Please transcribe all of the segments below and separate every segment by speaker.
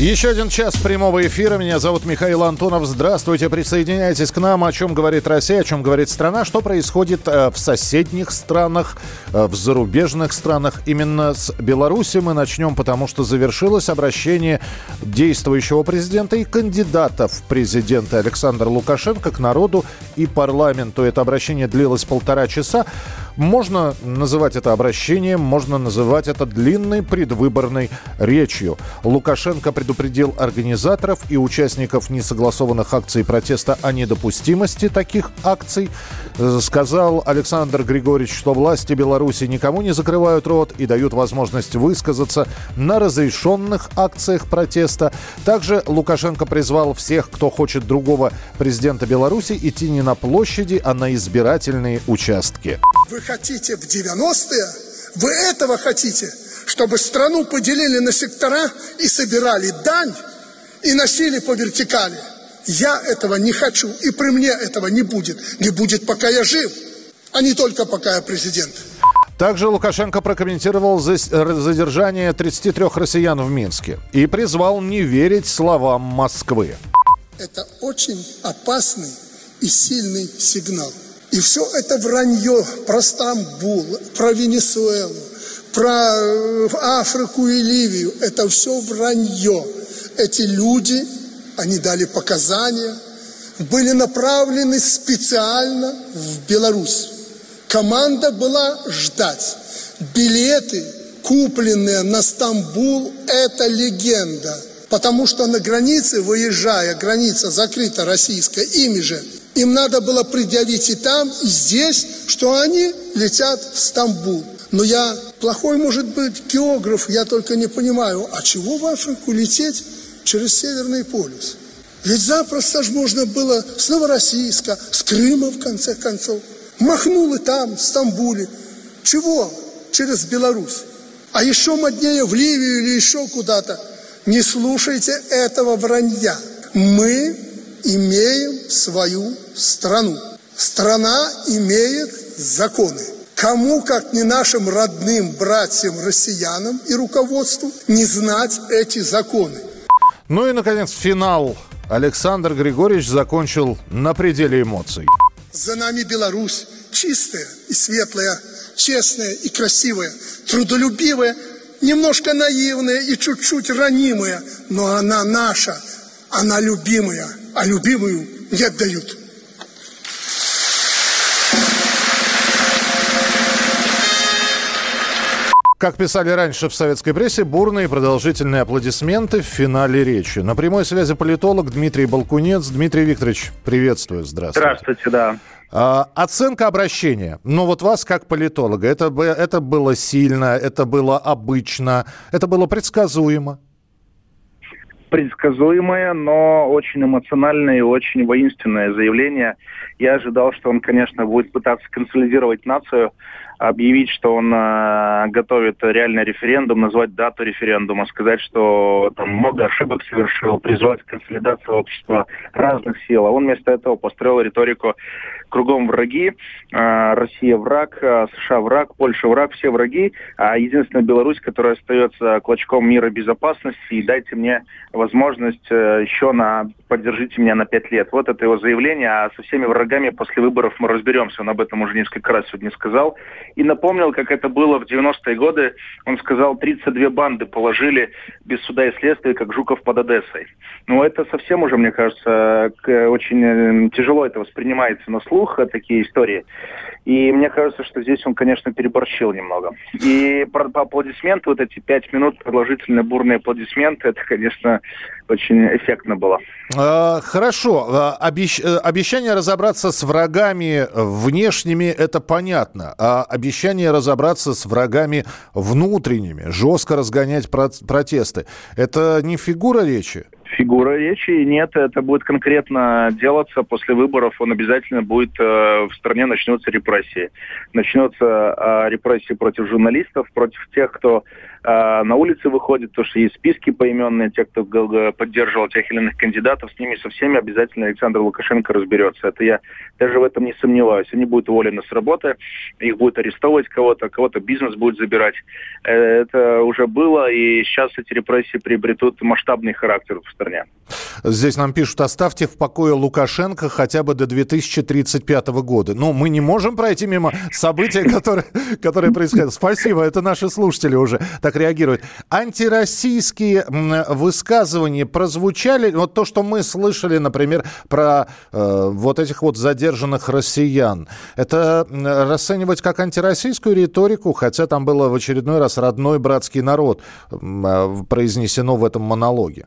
Speaker 1: Еще один час прямого эфира. Меня зовут Михаил Антонов. Здравствуйте. Присоединяйтесь к нам. О чем говорит Россия, о чем говорит страна, что происходит э, в соседних странах, э, в зарубежных странах. Именно с Беларуси мы начнем, потому что завершилось обращение действующего президента и кандидата в президенты Александра Лукашенко к народу и парламенту. Это обращение длилось полтора часа. Можно называть это обращением, можно называть это длинной предвыборной речью. Лукашенко предупредил организаторов и участников несогласованных акций протеста о недопустимости таких акций. Сказал Александр Григорьевич, что власти Беларуси никому не закрывают рот и дают возможность высказаться на разрешенных акциях протеста. Также Лукашенко призвал всех, кто хочет другого президента Беларуси, идти не на площади, а на избирательные участки.
Speaker 2: Хотите в 90-е? Вы этого хотите? Чтобы страну поделили на сектора и собирали дань и носили по вертикали. Я этого не хочу, и при мне этого не будет. Не будет, пока я жив, а не только пока я президент.
Speaker 1: Также Лукашенко прокомментировал задержание 33 россиян в Минске и призвал не верить словам Москвы.
Speaker 2: Это очень опасный и сильный сигнал. И все это вранье про Стамбул, про Венесуэлу, про э, Африку и Ливию. Это все вранье. Эти люди, они дали показания, были направлены специально в Беларусь. Команда была ждать. Билеты, купленные на Стамбул, это легенда. Потому что на границе, выезжая, граница закрыта российская, ими же им надо было предъявить и там, и здесь, что они летят в Стамбул. Но я плохой, может быть, географ, я только не понимаю, а чего в Африку лететь через Северный полюс? Ведь запросто же можно было с Новороссийска, с Крыма, в конце концов. Махнул и там, в Стамбуле. Чего? Через Беларусь. А еще моднее в Ливию или еще куда-то. Не слушайте этого вранья. Мы имеем свою страну. Страна имеет законы. Кому, как не нашим родным братьям россиянам и руководству, не знать эти законы?
Speaker 1: Ну и, наконец, финал. Александр Григорьевич закончил на пределе эмоций.
Speaker 2: За нами Беларусь чистая и светлая, честная и красивая, трудолюбивая, немножко наивная и чуть-чуть ранимая, но она наша, она любимая, а любимую не отдают.
Speaker 1: Как писали раньше в советской прессе, бурные продолжительные аплодисменты в финале речи. На прямой связи политолог Дмитрий Балкунец. Дмитрий Викторович, приветствую. Здравствуйте.
Speaker 3: Здравствуйте, да.
Speaker 1: А, оценка обращения. Ну вот вас как политолога. Это, это было сильно, это было обычно, это было предсказуемо
Speaker 3: предсказуемое, но очень эмоциональное и очень воинственное заявление. Я ожидал, что он, конечно, будет пытаться консолидировать нацию, объявить, что он э, готовит реальный референдум, назвать дату референдума, сказать, что там много ошибок совершил, призвать к консолидации общества разных сил. А он вместо этого построил риторику кругом враги, э, Россия враг, э, США враг, Польша враг, все враги, а единственная Беларусь, которая остается клочком мира безопасности, и дайте мне возможность э, еще на, поддержите меня на пять лет. Вот это его заявление, а со всеми врагами после выборов мы разберемся, он об этом уже несколько раз сегодня сказал и напомнил, как это было в 90-е годы. Он сказал, 32 банды положили без суда и следствия, как Жуков под Одессой. Ну, это совсем уже, мне кажется, очень э, тяжело это воспринимается на слух, э, такие истории. И мне кажется, что здесь он, конечно, переборщил немного. И по аплодисменты, вот эти пять минут продолжительные бурные аплодисменты, это, конечно, очень эффектно было.
Speaker 1: А, хорошо. А, обещ... Э, обещание разобраться с врагами внешними, это понятно. А обещание разобраться с врагами внутренними, жестко разгонять про... протесты, это не фигура речи?
Speaker 3: Фигура речи нет, это будет конкретно делаться после выборов. Он обязательно будет э, в стране начнется репрессии, начнется э, репрессии против журналистов, против тех, кто на улице выходит, то что есть списки поименные, те, кто поддерживал тех или иных кандидатов, с ними со всеми обязательно Александр Лукашенко разберется. Это я даже в этом не сомневаюсь. Они будут уволены с работы, их будут арестовывать кого-то, кого-то бизнес будет забирать. Э, это уже было, и сейчас эти репрессии приобретут масштабный характер в стране.
Speaker 1: Здесь нам пишут, оставьте в покое Лукашенко хотя бы до 2035 года. Ну, мы не можем пройти мимо которые, которые происходят. Спасибо, это наши слушатели уже так реагируют. Антироссийские высказывания прозвучали, вот то, что мы слышали, например, про э, вот этих вот задержанных россиян. Это расценивать как антироссийскую риторику, хотя там было в очередной раз родной братский народ э, произнесено в этом монологе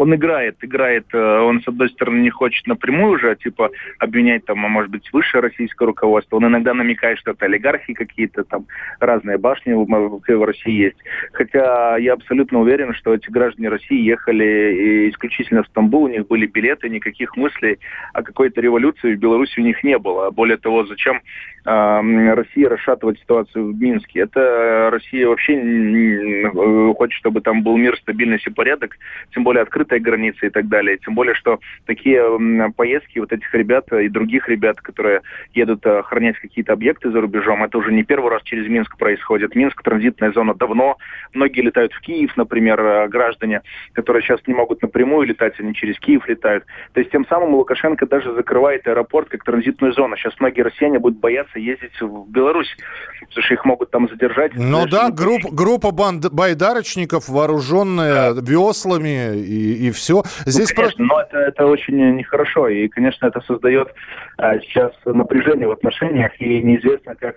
Speaker 3: он играет, играет, э, он, с одной стороны, не хочет напрямую уже, типа, обвинять там, а может быть, высшее российское руководство. Он иногда намекает, что это олигархи какие-то, там, разные башни в России есть. Хотя я абсолютно уверен, что эти граждане России ехали исключительно в Стамбул, у них были билеты, никаких мыслей о какой-то революции в Беларуси у них не было. Более того, зачем э, России расшатывать ситуацию в Минске? Это Россия вообще хочет, чтобы там был мир, стабильность и порядок, тем более открыт открытая граница и так далее. Тем более, что такие поездки вот этих ребят и других ребят, которые едут э, охранять какие-то объекты за рубежом, это уже не первый раз через Минск происходит. Минск транзитная зона давно. Многие летают в Киев, например, э, граждане, которые сейчас не могут напрямую летать, они через Киев летают. То есть тем самым Лукашенко даже закрывает аэропорт как транзитную зону. Сейчас многие россияне будут бояться ездить в Беларусь, потому что их могут там задержать.
Speaker 1: Ну да, групп, группа банд, байдарочников, вооруженная да. веслами и и, все.
Speaker 3: Здесь ну, конечно, про... но это, это очень нехорошо, и, конечно, это создает а, сейчас напряжение в отношениях, и неизвестно, как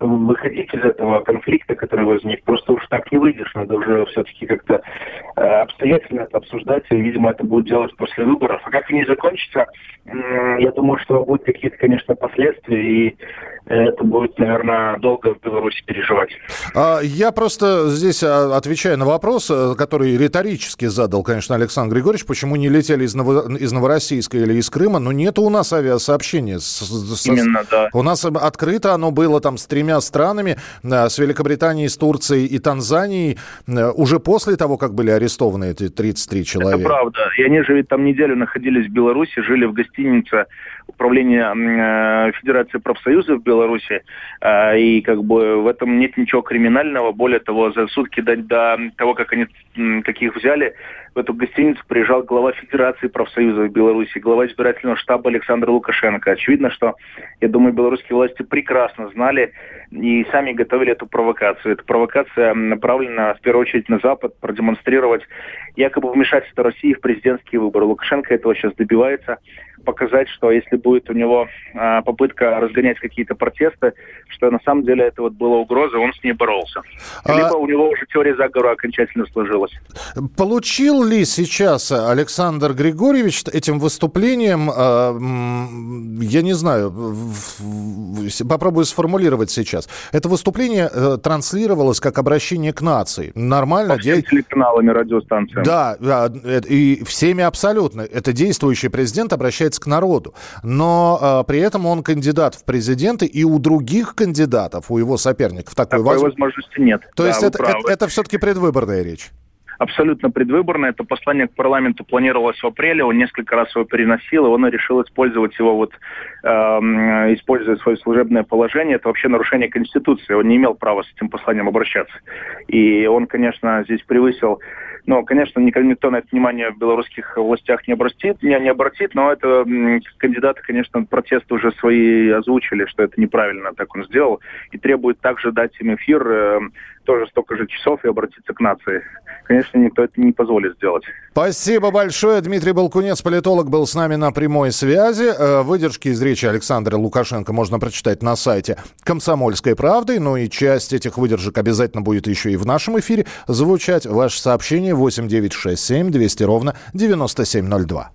Speaker 3: выходить из этого конфликта, который возник. Просто уж так не выйдешь, надо уже все-таки как-то э, обстоятельно это обсуждать, и, видимо, это будет делать после выборов. А как они закончатся, э, я думаю, что будут какие-то, конечно, последствия, и это будет, наверное, долго в Беларуси переживать.
Speaker 1: А, я просто здесь а, отвечаю на вопрос, э, который риторически задал, конечно, Александр Григорьевич, почему не летели из, Ново... из Новороссийска или из Крыма, но нет у нас авиасообщения. С...
Speaker 3: Именно, да.
Speaker 1: У нас открыто оно было там с тремя странами, э, с Великобританией, с Турцией и Танзанией, э, уже после того, как были арестованы эти 33 человека.
Speaker 3: Это правда. И они же ведь там неделю находились в Беларуси, жили в гостинице управления Федерации профсоюзов Беларуси, а, и как бы в этом нет ничего криминального. Более того, за сутки до, до того, как они таких взяли, в эту гостиницу приезжал глава Федерации профсоюзов Беларуси, глава избирательного штаба Александр Лукашенко. Очевидно, что, я думаю, белорусские власти прекрасно знали и сами готовили эту провокацию. Эта провокация направлена в первую очередь на Запад, продемонстрировать якобы вмешательство России в президентские выборы. Лукашенко этого сейчас добивается показать, что если будет у него а, попытка разгонять какие-то протесты, что на самом деле это вот была угроза, он с ней боролся. А Либо у него уже теория заговора окончательно сложилась.
Speaker 1: Получил ли сейчас Александр Григорьевич этим выступлением, а, я не знаю, попробую сформулировать сейчас. Это выступление э, транслировалось как обращение к нации. Нормально? По
Speaker 3: всем де... телеканалами, радиостанциями.
Speaker 1: Да, э, и всеми абсолютно. Это действующий президент обращается обращается к народу. Но э, при этом он кандидат в президенты, и у других кандидатов, у его соперников такой,
Speaker 3: такой возможности... возможности нет.
Speaker 1: То да, есть это, это, это все-таки предвыборная речь?
Speaker 3: абсолютно предвыборное. Это послание к парламенту планировалось в апреле, он несколько раз его переносил, и он решил использовать его, вот, э, используя свое служебное положение. Это вообще нарушение Конституции. Он не имел права с этим посланием обращаться. И он, конечно, здесь превысил но, конечно, никто на это внимание в белорусских властях не обратит, не, не обратит, но это кандидаты, конечно, протесты уже свои озвучили, что это неправильно так он сделал, и требует также дать им эфир э, тоже столько же часов и обратиться к нации. Конечно, никто это не позволит сделать.
Speaker 1: Спасибо большое. Дмитрий Балкунец, политолог, был с нами на прямой связи. Э, выдержки из речи Александра Лукашенко можно прочитать на сайте «Комсомольской правды». Ну и часть этих выдержек обязательно будет еще и в нашем эфире звучать. Ваше сообщение 8967 200 ровно 9702.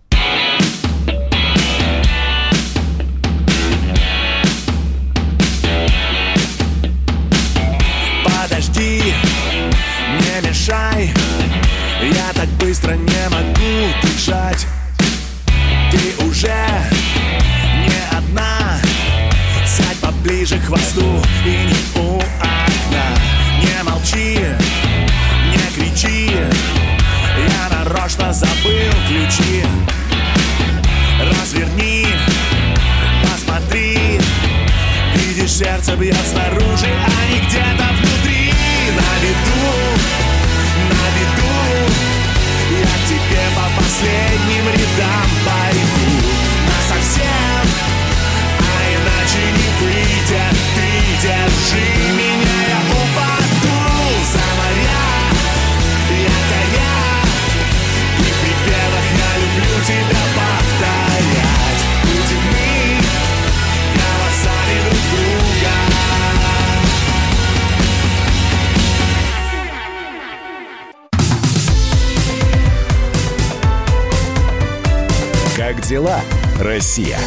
Speaker 4: Россия.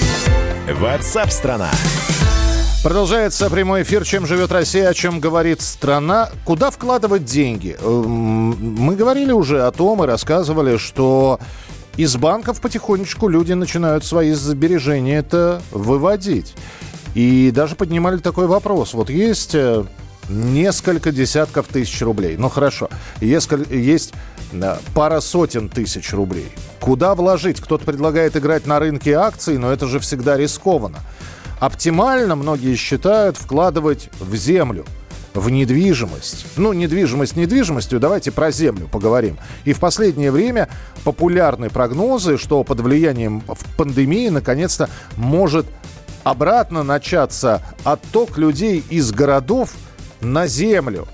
Speaker 4: Ватсап-страна!
Speaker 1: Продолжается прямой эфир «Чем живет Россия?», о чем говорит страна. Куда вкладывать деньги? Эм, мы говорили уже о том и рассказывали, что из банков потихонечку люди начинают свои сбережения это выводить. И даже поднимали такой вопрос. Вот есть э, несколько десятков тысяч рублей. Ну хорошо, есть, есть пара сотен тысяч рублей. Куда вложить? Кто-то предлагает играть на рынке акций, но это же всегда рискованно. Оптимально, многие считают, вкладывать в землю в недвижимость. Ну, недвижимость недвижимостью, давайте про землю поговорим. И в последнее время популярны прогнозы, что под влиянием пандемии наконец-то может обратно начаться отток людей из городов на землю.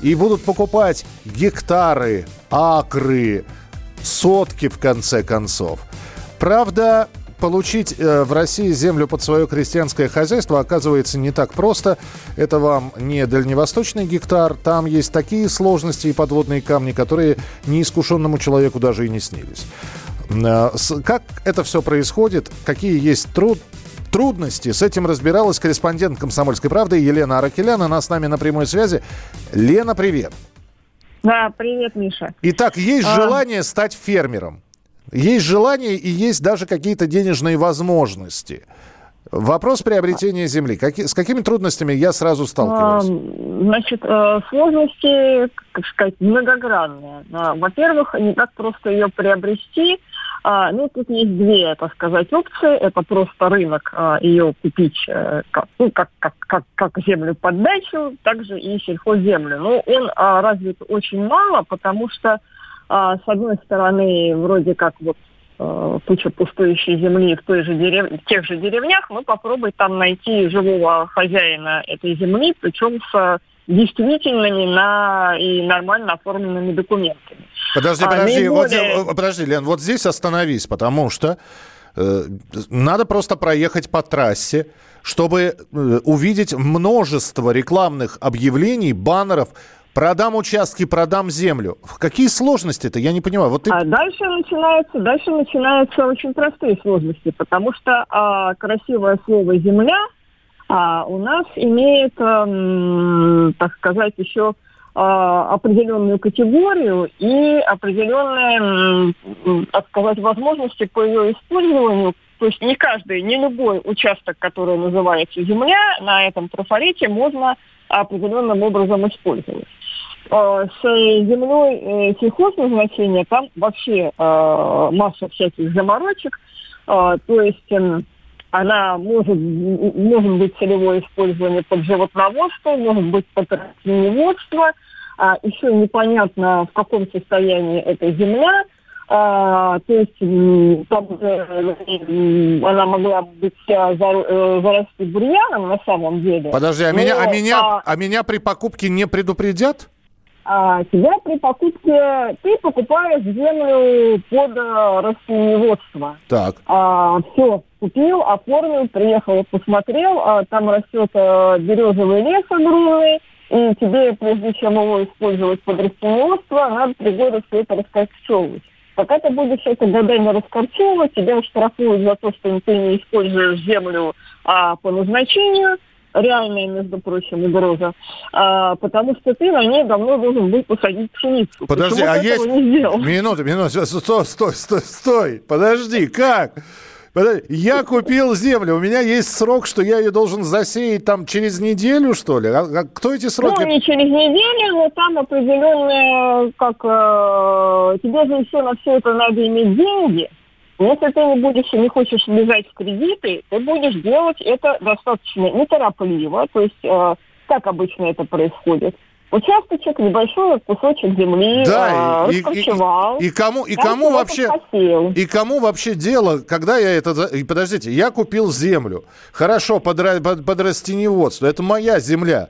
Speaker 1: И будут покупать гектары, акры, сотки в конце концов. Правда, получить э, в России землю под свое крестьянское хозяйство оказывается не так просто. Это вам не дальневосточный гектар. Там есть такие сложности и подводные камни, которые неискушенному человеку даже и не снились. Э, как это все происходит? Какие есть труд, трудности. С этим разбиралась корреспондент «Комсомольской правды» Елена Аракелян. Она с нами на прямой связи. Лена, привет.
Speaker 5: Да, привет, Миша.
Speaker 1: Итак, есть а... желание стать фермером. Есть желание и есть даже какие-то денежные возможности. Вопрос приобретения земли. Каки, с какими трудностями я сразу сталкиваюсь?
Speaker 5: А, значит, э, сложности, как сказать, многогранные. А, во-первых, не так просто ее приобрести. А, ну, тут есть две, так сказать, опции. Это просто рынок, а, ее купить а, как, ну, как, как, как, как землю под дачу, также и сельхозземлю. Но он а, развит очень мало, потому что, с одной стороны, вроде как вот а, куча пустующей земли в, той же дерев... в тех же деревнях, ну, попробуй там найти живого хозяина этой земли, причем с действительными на и нормально оформленными документами.
Speaker 1: Подожди, а, подожди, наиболее... вот, подожди, Лен, вот здесь остановись, потому что э, надо просто проехать по трассе, чтобы э, увидеть множество рекламных объявлений, баннеров, Продам участки, продам землю. Какие сложности-то? Я не понимаю. Вот ты...
Speaker 5: а дальше начинаются, дальше начинаются очень простые сложности, потому что а, красивое слово земля а у нас имеет, эм, так сказать, еще а, определенную категорию и определенные, так сказать, возможности по ее использованию. То есть не каждый, не любой участок, который называется земля, на этом трафарете можно определенным образом использовать. А, с землей э, сельхозназначения там вообще а, масса всяких заморочек. То есть эм, она может, может быть целевое использование под животноводство, может быть под растениеводство. А, еще непонятно, в каком состоянии эта земля. А, то есть там, э, она могла быть вся э, зарасти бурьяном на самом деле.
Speaker 1: Подожди, а, Но, меня, а, меня, а, а меня при покупке не предупредят?
Speaker 5: а, тебя при покупке, ты покупаешь землю под э, растениеводство.
Speaker 1: Так.
Speaker 5: А, все, купил, оформил, приехал, посмотрел, а, там растет а, березовый лес огромный, и тебе, прежде чем его использовать под растениеводство, надо три года все это раскорчевывать. Пока ты будешь это годами раскорчевывать, тебя штрафуют за то, что ты не используешь землю а, по назначению – реальная, между прочим, угроза, а, потому что ты на ней давно должен был посадить пшеницу.
Speaker 1: Подожди, Почему а есть... Не Минуту, минуту, стой, стой, стой, стой, подожди, как? Я купил землю, у меня есть срок, что я ее должен засеять там через неделю, что ли? А, а кто эти сроки?
Speaker 5: Ну, не через неделю, но там определенные, как э, тебе же еще на все это надо иметь деньги. Если ты не будешь, не хочешь влезать в кредиты, ты будешь делать это достаточно неторопливо, то есть э, как обычно это происходит. Участочек, небольшой кусочек земли,
Speaker 1: Да,
Speaker 5: э,
Speaker 1: и, и- и, кому, и кому вообще,
Speaker 5: посеял.
Speaker 1: и кому вообще дело, когда я это, и подождите, я купил землю, хорошо, под, под, под растениеводство, это моя земля,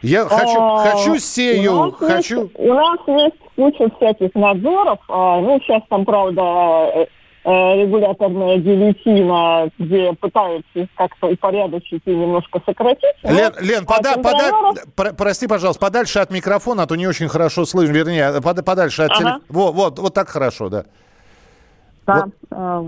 Speaker 1: я хочу,
Speaker 5: А,
Speaker 1: хочу сею,
Speaker 5: у
Speaker 1: хочу,
Speaker 5: Есть, у нас есть куча всяких надзоров. а, ну, сейчас там, правда, э, э, регуляторная гильотина, где пытаются как-то упорядочить и немножко сократить. но,
Speaker 1: Лен, Лен,
Speaker 5: а,
Speaker 1: пода- пода-
Speaker 5: контролеров-
Speaker 1: про- прости, пожалуйста, подальше от микрофона, а то не очень хорошо слышно, вернее, под- подальше от
Speaker 5: Ага.
Speaker 1: телефона. Вот, вот, вот так хорошо, да.
Speaker 5: Да. А,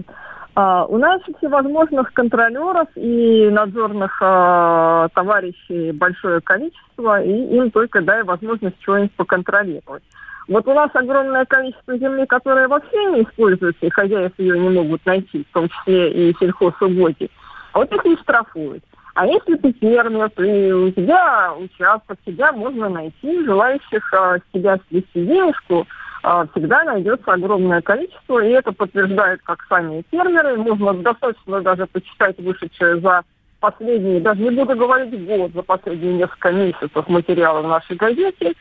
Speaker 5: а, У нас всевозможных контролеров и надзорных а, товарищей большое количество, и им только дай возможность что-нибудь поконтролировать. Вот у нас огромное количество земли, которая вообще не используется, и хозяев ее не могут найти, в том числе и сельхозугодий. А вот их не штрафуют. А если ты фермер, ты, у тебя участок, тебя можно найти, желающих а, тебя свести денежку, а, всегда найдется огромное количество, и это подтверждают как сами фермеры. Можно достаточно даже почитать вышедшие за последние, даже не буду говорить год, за последние несколько месяцев материалы в нашей газете,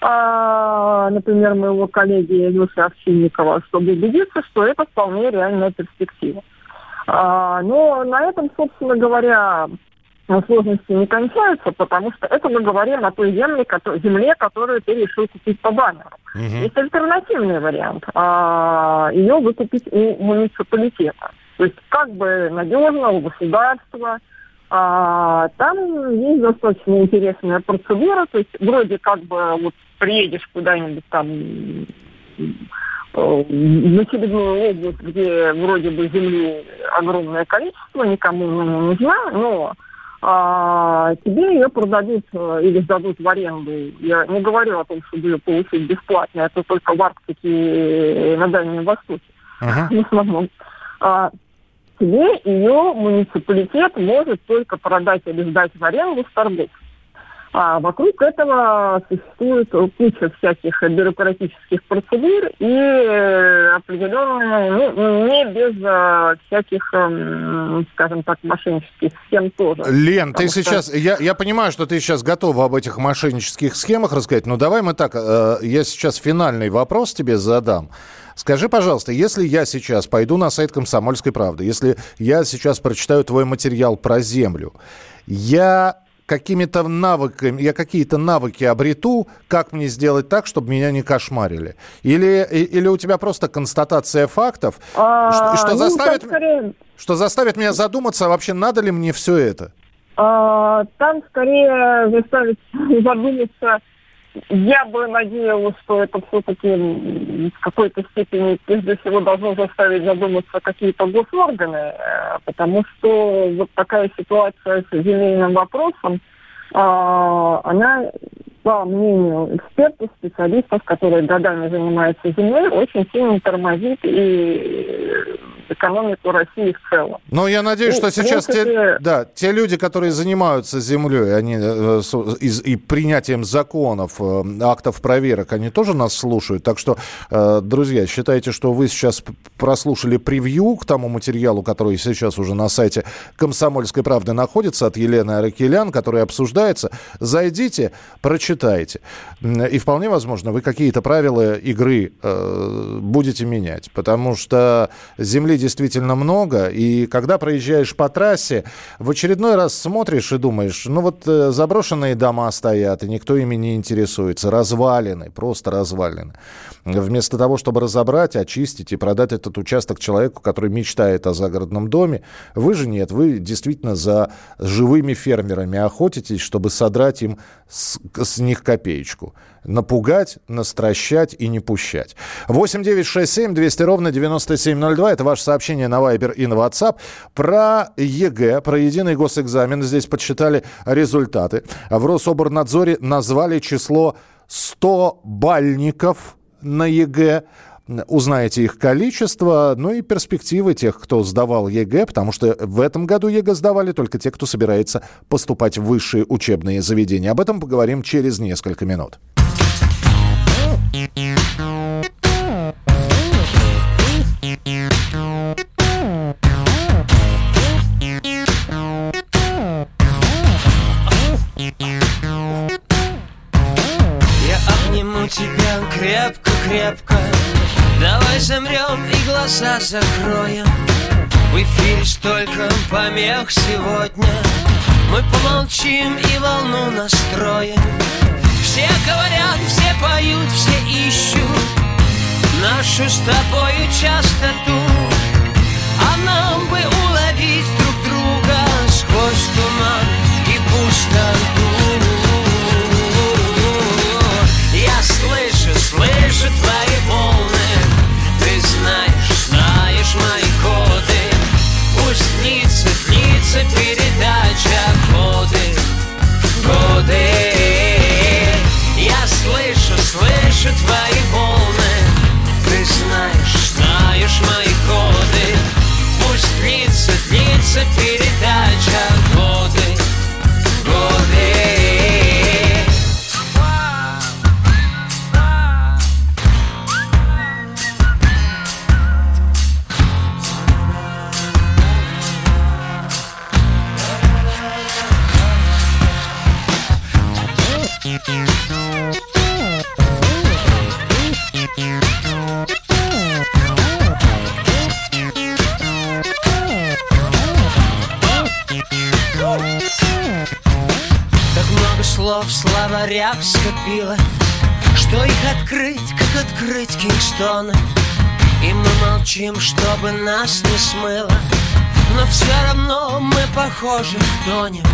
Speaker 5: а, например, моего коллеги Илюши Овчинникова, чтобы убедиться, что это вполне реальная перспектива. А, но на этом, собственно говоря, сложности не кончаются, потому что это мы говорим о той земле, кото- земле, которую ты решил купить по баннеру. Есть альтернативный вариант. А, ее выкупить у муниципалитета. То есть как бы надежно у государства. А, там есть достаточно интересная процедура. То есть вроде как бы вот приедешь куда-нибудь там э, в очередную область, где вроде бы земли огромное количество, никому она не нужна, но а, тебе ее продадут э, или сдадут в аренду. Я не говорю о том, чтобы ее получить бесплатно, это только в Арктике на Дальнем Востоке
Speaker 1: Ага.
Speaker 5: в основном. А, тебе ее муниципалитет может только продать или сдать в аренду с торгов. А вокруг этого существует куча всяких бюрократических процедур и э, определенные, ну, не без э, всяких, эм, скажем так, мошеннических схем тоже.
Speaker 1: Лен, ты
Speaker 5: что-
Speaker 1: сейчас, я, я понимаю, что ты сейчас готова об этих мошеннических схемах рассказать, но давай мы так, э, я сейчас финальный вопрос тебе задам. Скажи, пожалуйста, если я сейчас пойду на сайт «Комсомольской правды», если я сейчас прочитаю твой материал про землю, я какими-то навыками, я какие-то навыки обрету, как мне сделать так, чтобы меня не кошмарили? Или, или у тебя просто констатация фактов,
Speaker 5: А,
Speaker 1: что, что
Speaker 5: ну,
Speaker 1: заставит,
Speaker 5: скорее-
Speaker 1: что заставит меня задуматься, а вообще надо ли мне все это?
Speaker 5: А, Там скорее заставить задуматься. Я бы надеялась, что это все-таки в какой-то степени прежде всего должно заставить задуматься какие-то госорганы, э, потому что вот такая ситуация с земельным вопросом, а, она, по мнению экспертов, специалистов, которые годами занимаются землей, очень сильно тормозит и экономику России в целом.
Speaker 1: Но я надеюсь,
Speaker 5: Ну,
Speaker 1: что сейчас те,
Speaker 5: принципе-
Speaker 1: да, те люди, которые занимаются землей, они э, и, и принятием законов, э, актов проверок, они тоже нас слушают. Так что, э, друзья, считайте, что вы сейчас прослушали превью к тому материалу, который сейчас уже на сайте «Комсомольской правды» находится от Елены Аракелян, который обсуждается. Зайдите, прочитайте. М, И вполне возможно, вы какие-то правила игры э, будете менять, потому что земли действительно много, и когда проезжаешь по трассе, в очередной раз смотришь и думаешь, ну вот э, заброшенные дома стоят, и никто ими не интересуется, развалины, просто развалины. Вместо того, чтобы разобрать, очистить и продать этот участок человеку, который мечтает о загородном доме, вы же нет, вы действительно за живыми фермерами охотитесь, чтобы содрать им с, с них копеечку. Напугать, настращать и не пущать. 8 9 6 7 200 ровно 9702. Это ваше сообщение на Viber и на WhatsApp. Про ЕГЭ, про единый госэкзамен. Здесь подсчитали результаты. В Рособорнадзоре назвали число 100-балльников на ЕГЭ. Узнаете их количество, ну и перспективы тех, кто сдавал ЕГЭ, потому что в этом году ЕГЭ сдавали только те, кто собирается поступать в высшие учебные заведения. Об этом поговорим через несколько минут.
Speaker 6: Помех сегодня. Мы помолчим и волну настроим. Все говорят, все поют, все ищут. Нашу с тобою частоту. А нам бы уловить друг друга Сквозь туман и пустоту We. Кингстоны И мы молчим, чтобы нас не смыло. Но все равно мы похожи тонем.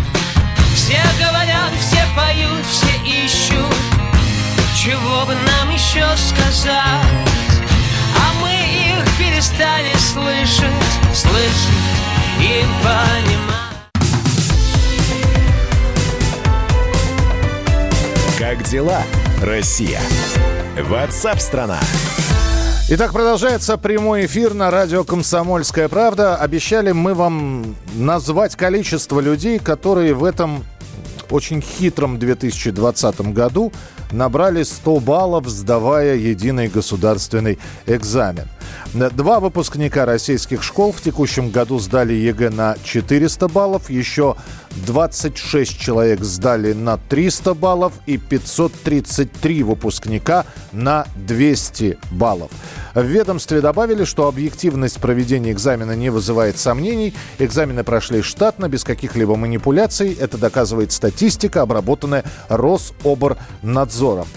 Speaker 6: Все говорят, все поют, все ищут. Чего бы нам еще сказать? А мы их перестали слышать Слышать и понимать
Speaker 4: Как дела, Россия? WhatsApp-страна!
Speaker 1: Итак, продолжается прямой эфир на радио «Комсомольская правда». Обещали мы вам назвать количество людей, которые в этом очень хитром 2020 году набрали 100 баллов, сдавая единый государственный экзамен. Два выпускника российских школ в текущем году сдали ЕГЭ на 400 баллов, еще 26 человек сдали на 300 баллов и 533 выпускника на 200 баллов. В ведомстве добавили, что объективность проведения экзамена не вызывает сомнений. Экзамены прошли штатно, без каких-либо манипуляций. Это доказывает статистика, обработанная Рособорнадзором.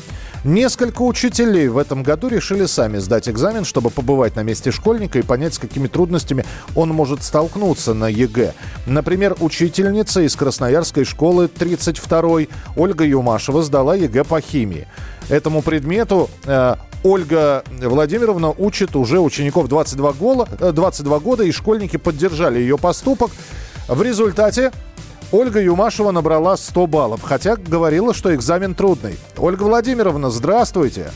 Speaker 1: Несколько учителей в этом году решили сами сдать экзамен, чтобы побывать на месте школьника и понять, с какими трудностями он может столкнуться на ЕГЭ. Например, учительница из Красноярской школы 32-й Ольга Юмашева сдала ЕГЭ по химии. Этому предмету э, Ольга Владимировна учит уже учеников 22, гола, 22 года, и школьники поддержали ее поступок. В результате Ольга Юмашева набрала 100 баллов, хотя говорила, что экзамен трудный. Ольга Владимировна, здравствуйте.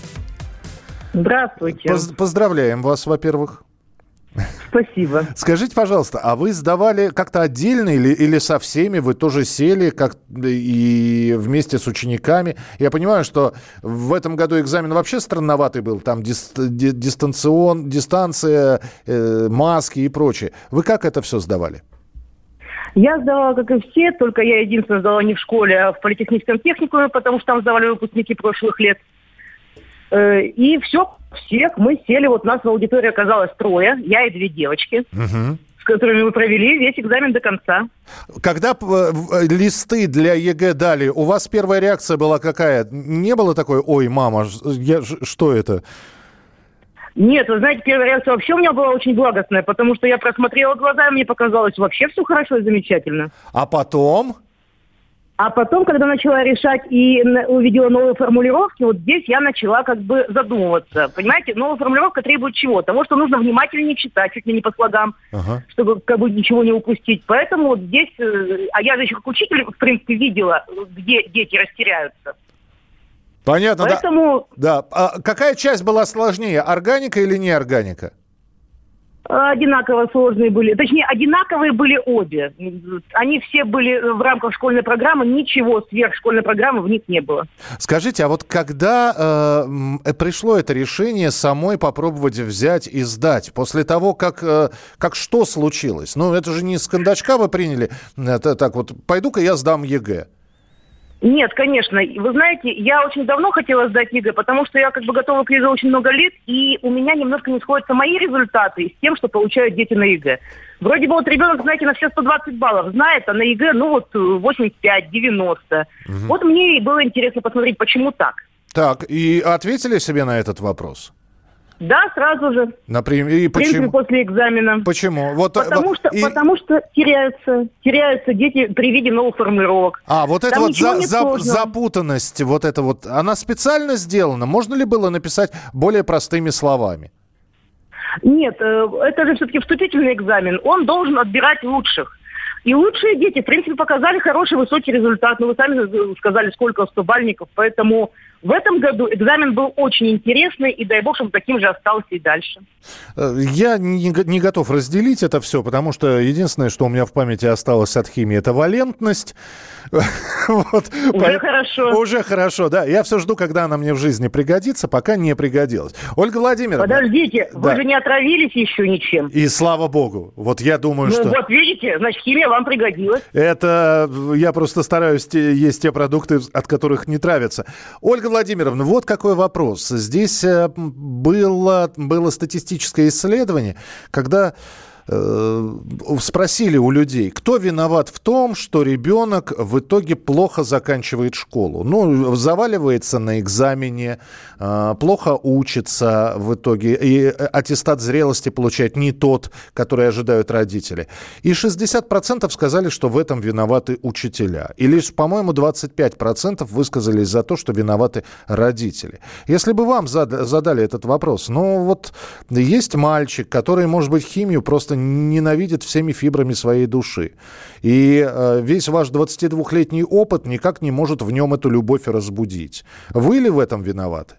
Speaker 7: Здравствуйте.
Speaker 1: Поз- поздравляем вас, во-первых.
Speaker 7: Спасибо.
Speaker 1: Скажите, пожалуйста, а вы сдавали как-то отдельно или, или со всеми? Вы тоже сели как и вместе с учениками? Я понимаю, что в этом году экзамен вообще странноватый был. Там дист, дистанцион, дистанция, э, маски и прочее. Вы как это все сдавали?
Speaker 7: Я сдавала, как и все, только я единственное сдала не в школе, а в политехническом техникуме, потому что там сдавали выпускники прошлых лет. Э, и все, всех мы сели, вот нас в аудитории оказалось трое, я и две девочки. Угу с которыми мы провели весь экзамен до конца.
Speaker 1: Когда э, листы для ЕГЭ дали, у вас первая реакция была какая? Не было такой, ой, мама, я, что это?
Speaker 7: Нет, вы знаете, первая реакция вообще у меня была очень благостная, потому что я просмотрела глазами, и мне показалось вообще все хорошо и замечательно.
Speaker 1: А потом?
Speaker 7: А потом, когда начала решать и увидела новые формулировки, вот здесь я начала как бы задумываться. Понимаете, новая формулировка требует чего? Того, что нужно внимательнее читать, чуть ли не по слогам, ага. чтобы как бы ничего не упустить. Поэтому вот здесь, э, а я же еще как учитель, в принципе, видела, где дети растеряются.
Speaker 1: Понятно, да.
Speaker 7: Поэтому
Speaker 1: Да. А какая часть была сложнее, органика или неорганика?
Speaker 7: одинаково сложные были. Точнее, одинаковые были обе. Они все были в рамках школьной программы. Ничего сверх школьной программы в них не было.
Speaker 1: Скажите, а вот когда э, э, пришло это решение самой попробовать взять и сдать? После того, как, э, как что случилось? Ну, это же не с кондачка вы приняли. Это так вот, пойду-ка я сдам ЕГЭ.
Speaker 7: Нет, конечно. Вы знаете, я очень давно хотела сдать ЕГЭ, потому что я как бы готова к ЕГЭ очень много лет, и у меня немножко не сходятся мои результаты с тем, что получают дети на ЕГЭ. Вроде бы вот ребенок, знаете, на все 120 баллов знает, а на ЕГЭ, ну вот 85-90. Вот мне и было интересно посмотреть, почему так.
Speaker 1: Так, и ответили себе на этот вопрос?
Speaker 7: Да, сразу же.
Speaker 1: Например, и почему?
Speaker 7: после экзамена.
Speaker 1: Почему? Вот, э,
Speaker 7: Потому что,
Speaker 1: и-
Speaker 7: потому что теряются, теряются дети при виде новых формулировок.
Speaker 1: А, вот эта
Speaker 7: Там
Speaker 1: вот за- за- запутанность, вот это вот, она специально сделана? Можно ли было написать более простыми словами?
Speaker 7: Нет, э, это же все-таки вступительный экзамен. Он должен отбирать лучших. И лучшие дети, в принципе, показали хороший высокий результат. Ну, вы сами сказали, сколько 100 бальников. Поэтому в этом году экзамен был очень интересный, и дай бог, чтобы таким же остался и дальше.
Speaker 1: Э, Я не, не готов разделить это все, потому что единственное, что у меня в памяти осталось от химии, это валентность. Вот.
Speaker 7: Уже
Speaker 1: По-
Speaker 7: хорошо.
Speaker 1: Уже хорошо, да. Я все жду, когда она мне в жизни пригодится, пока не пригодилась. Ольга Владимировна.
Speaker 7: Подождите,
Speaker 1: Да.
Speaker 7: вы же не отравились еще ничем.
Speaker 1: И слава богу. Вот я думаю,
Speaker 7: Ну
Speaker 1: что...
Speaker 7: вот видите, значит, химия вам пригодилась.
Speaker 1: Это э, я просто стараюсь есть те продукты, от которых не травятся. Ольга Владимировна, вот какой вопрос. Здесь э, было, было статистическое исследование, когда спросили у людей, кто виноват в том, что ребенок в итоге плохо заканчивает школу. Ну, заваливается на экзамене, э, плохо учится в итоге, и аттестат зрелости получает не тот, который ожидают родители. И 60% сказали, что в этом виноваты учителя. И лишь, по-моему, 25% высказались за то, что виноваты родители. Если бы вам зад- задали этот вопрос, ну вот есть мальчик, который, может быть, химию просто ненавидит всеми фибрами своей души. И э, весь ваш 22-летний опыт никак не может в нем эту любовь разбудить. Вы ли в этом виноваты?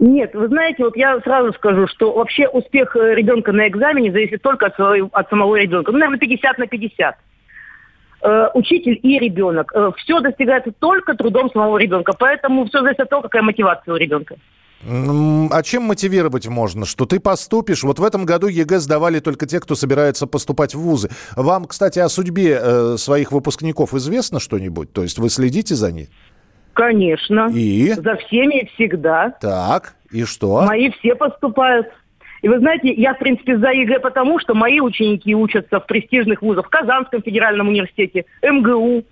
Speaker 7: Нет, вы знаете, вот я сразу скажу, что вообще успех э, ребенка на экзамене зависит только от, своего- от самого ребенка. Ну, наверное, 50 на 50. Э, учитель и ребенок. все достигается только трудом самого ребенка. Поэтому все зависит от того, какая мотивация у ребенка.
Speaker 1: А чем мотивировать можно? Что ты поступишь? Вот в этом году ЕГЭ сдавали только те, кто собирается поступать в вузы. Вам, кстати, о судьбе э, своих выпускников известно что-нибудь? То есть вы следите за ней?
Speaker 7: Конечно.
Speaker 1: И?
Speaker 7: За всеми и всегда.
Speaker 1: Так, и что?
Speaker 7: Мои все поступают. И вы знаете, я, в принципе, за ЕГЭ потому, что мои ученики учатся в престижных вузах, в Казанском федеральном университете, МГУ,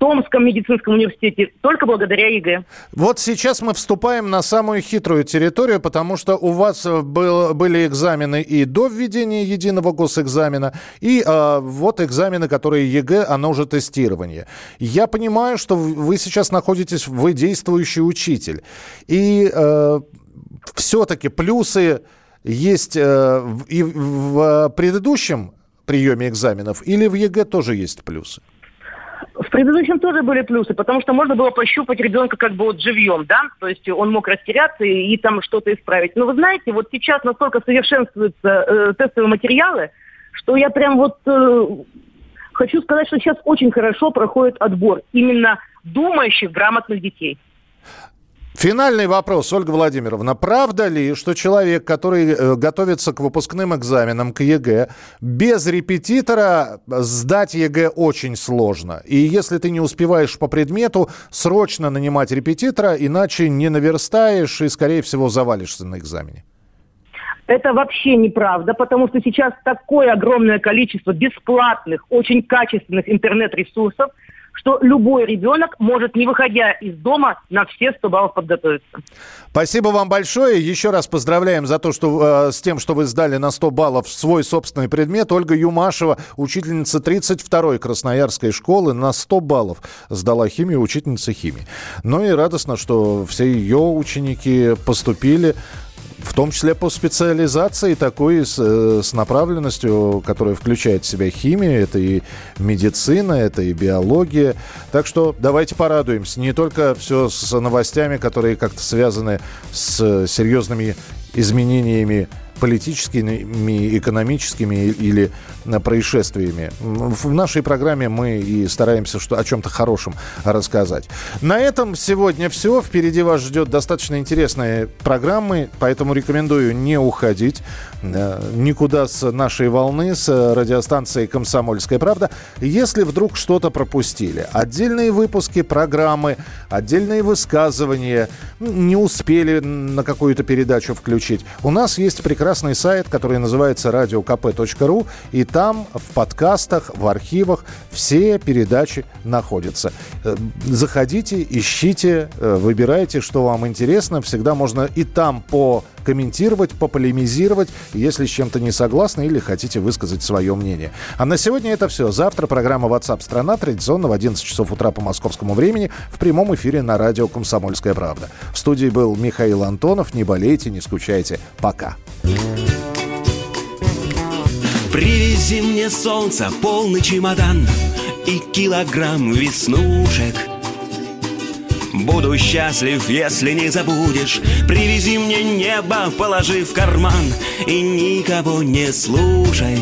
Speaker 7: Томском медицинском университете, только благодаря ЕГЭ.
Speaker 1: Вот сейчас мы вступаем на самую хитрую территорию, потому что у вас э, был- были экзамены и до введения единого госэкзамена, и э, вот экзамены, которые ЕГЭ, оно уже тестирование. Я понимаю, что вы сейчас находитесь, вы действующий учитель. И все-таки плюсы есть э, и в предыдущем приеме экзаменов, или в ЕГЭ тоже есть плюсы?
Speaker 7: В предыдущем тоже были плюсы, потому что можно было пощупать ребенка как бы вот живьем, да, то есть он мог растеряться и, и там что-то исправить. Но вы знаете, вот сейчас настолько совершенствуются э, тестовые материалы, что я прям вот э, хочу сказать, что сейчас очень хорошо проходит отбор именно думающих, грамотных детей.
Speaker 1: Финальный вопрос, Ольга Владимировна. Правда ли, что человек, который э, готовится к выпускным экзаменам, к ЕГЭ, без репетитора сдать ЕГЭ очень сложно? И если ты не успеваешь по предмету, срочно нанимать репетитора, иначе не наверстаешь и, скорее всего, завалишься на экзамене.
Speaker 7: Это вообще неправда, потому что сейчас такое огромное количество бесплатных, очень качественных интернет-ресурсов, что любой ребенок может, не выходя из дома, на все 100 баллов подготовиться.
Speaker 1: Спасибо вам большое. Еще раз поздравляем за то, что э, с тем, что вы сдали на 100 баллов свой собственный предмет. Ольга Юмашева, учительница 32-й Красноярской школы, на 100 баллов сдала химию, учительница химии. Ну и радостно, что все ее ученики поступили в том числе по специализации такой с, э, с направленностью, которая включает в себя химию, это и медицина, это и биология. Так что давайте порадуемся. Не только все с новостями, которые как-то связаны с серьезными изменениями политическими, экономическими или э, происшествиями. В нашей программе мы и стараемся что, о чем-то хорошем рассказать. На этом сегодня все. Впереди вас ждет достаточно интересные программы, поэтому рекомендую не уходить э, никуда с нашей волны, с радиостанцией «Комсомольская правда». Если вдруг что-то пропустили, отдельные выпуски программы, отдельные высказывания, не успели на какую-то передачу включить, у нас есть прекрасный прекрасный сайт, который называется radiokp.ru, и там в подкастах, в архивах все передачи находятся. Э, заходите, ищите, э, выбирайте, что вам интересно. Всегда можно и там по комментировать, пополемизировать, если с чем-то не согласны или хотите высказать свое мнение. А на сегодня это все. Завтра программа WhatsApp страна традиционно в 11 часов утра по московскому времени в прямом эфире на радио «Комсомольская правда». В студии был Михаил Антонов. Не болейте, не скучайте. Пока.
Speaker 8: Привези мне солнце, полный чемодан И килограмм веснушек Буду счастлив, если не забудешь. Привези мне небо, положи в карман И никого не слушай.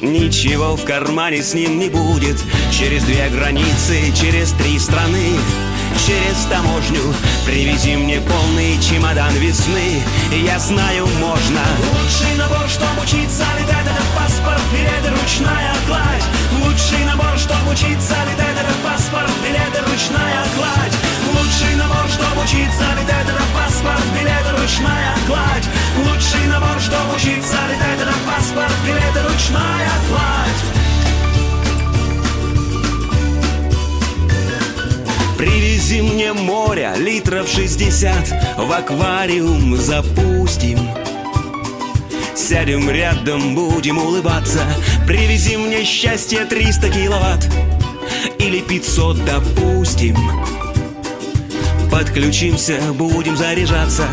Speaker 8: Ничего в кармане с ним не будет. Через две границы, через три страны через таможню. Привези мне полный чемодан весны. Я знаю, можно. Лучший набор, чтобы учиться летать Это паспорт, билеты, ручная кладь Лучший набор, чтобы учиться летать Это паспорт, билеты, ручная кладь. Лучший набор, чтобы учиться летать Это паспорт, билеты, ручная кладь. Лучший набор, чтобы учиться летать Это паспорт, билеты, ручная кладь. Привези мне море литров шестьдесят. В аквариум запустим Сядем рядом, будем улыбаться. Привези мне счастье 300 киловатт Или 500, допустим. Подключимся, будем заряжаться.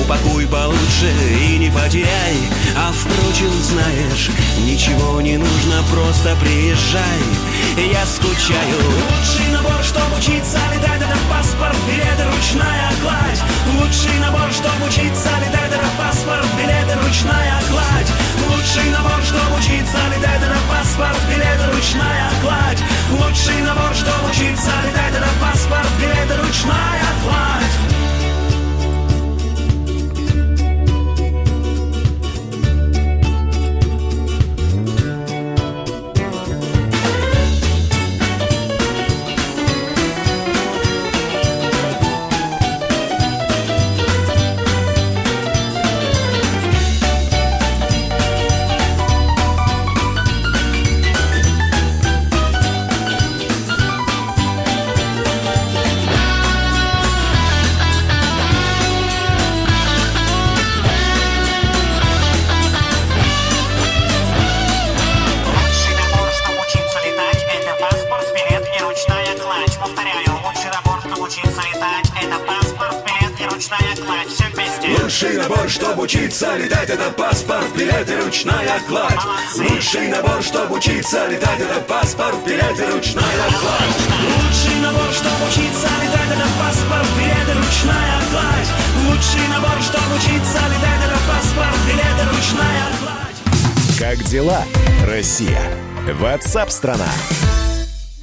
Speaker 8: Упакуй получше и не потеряй. А впрочем, знаешь, ничего не нужно Просто приезжай, я скучаю. Лучший набор, чтобы учиться летать Это паспорт, билеты, ручная кладь. Лучший набор, чтобы учиться летать Это паспорт, билеты, ручная кладь. Лучший набор, чтобы учиться летать Это паспорт, билеты, ручная кладь. Лучший набор, чтобы учиться летать Это паспорт, билеты, ручная кладь
Speaker 9: учиться летать, это паспорт, билет и ручная кладь.
Speaker 8: Лучший набор, чтобы учиться летать, это паспорт, билет и ручная кладь. Лучший набор, чтобы учиться летать, это паспорт, билет и ручная кладь.
Speaker 4: Как дела, Россия? Ватсап-страна! страна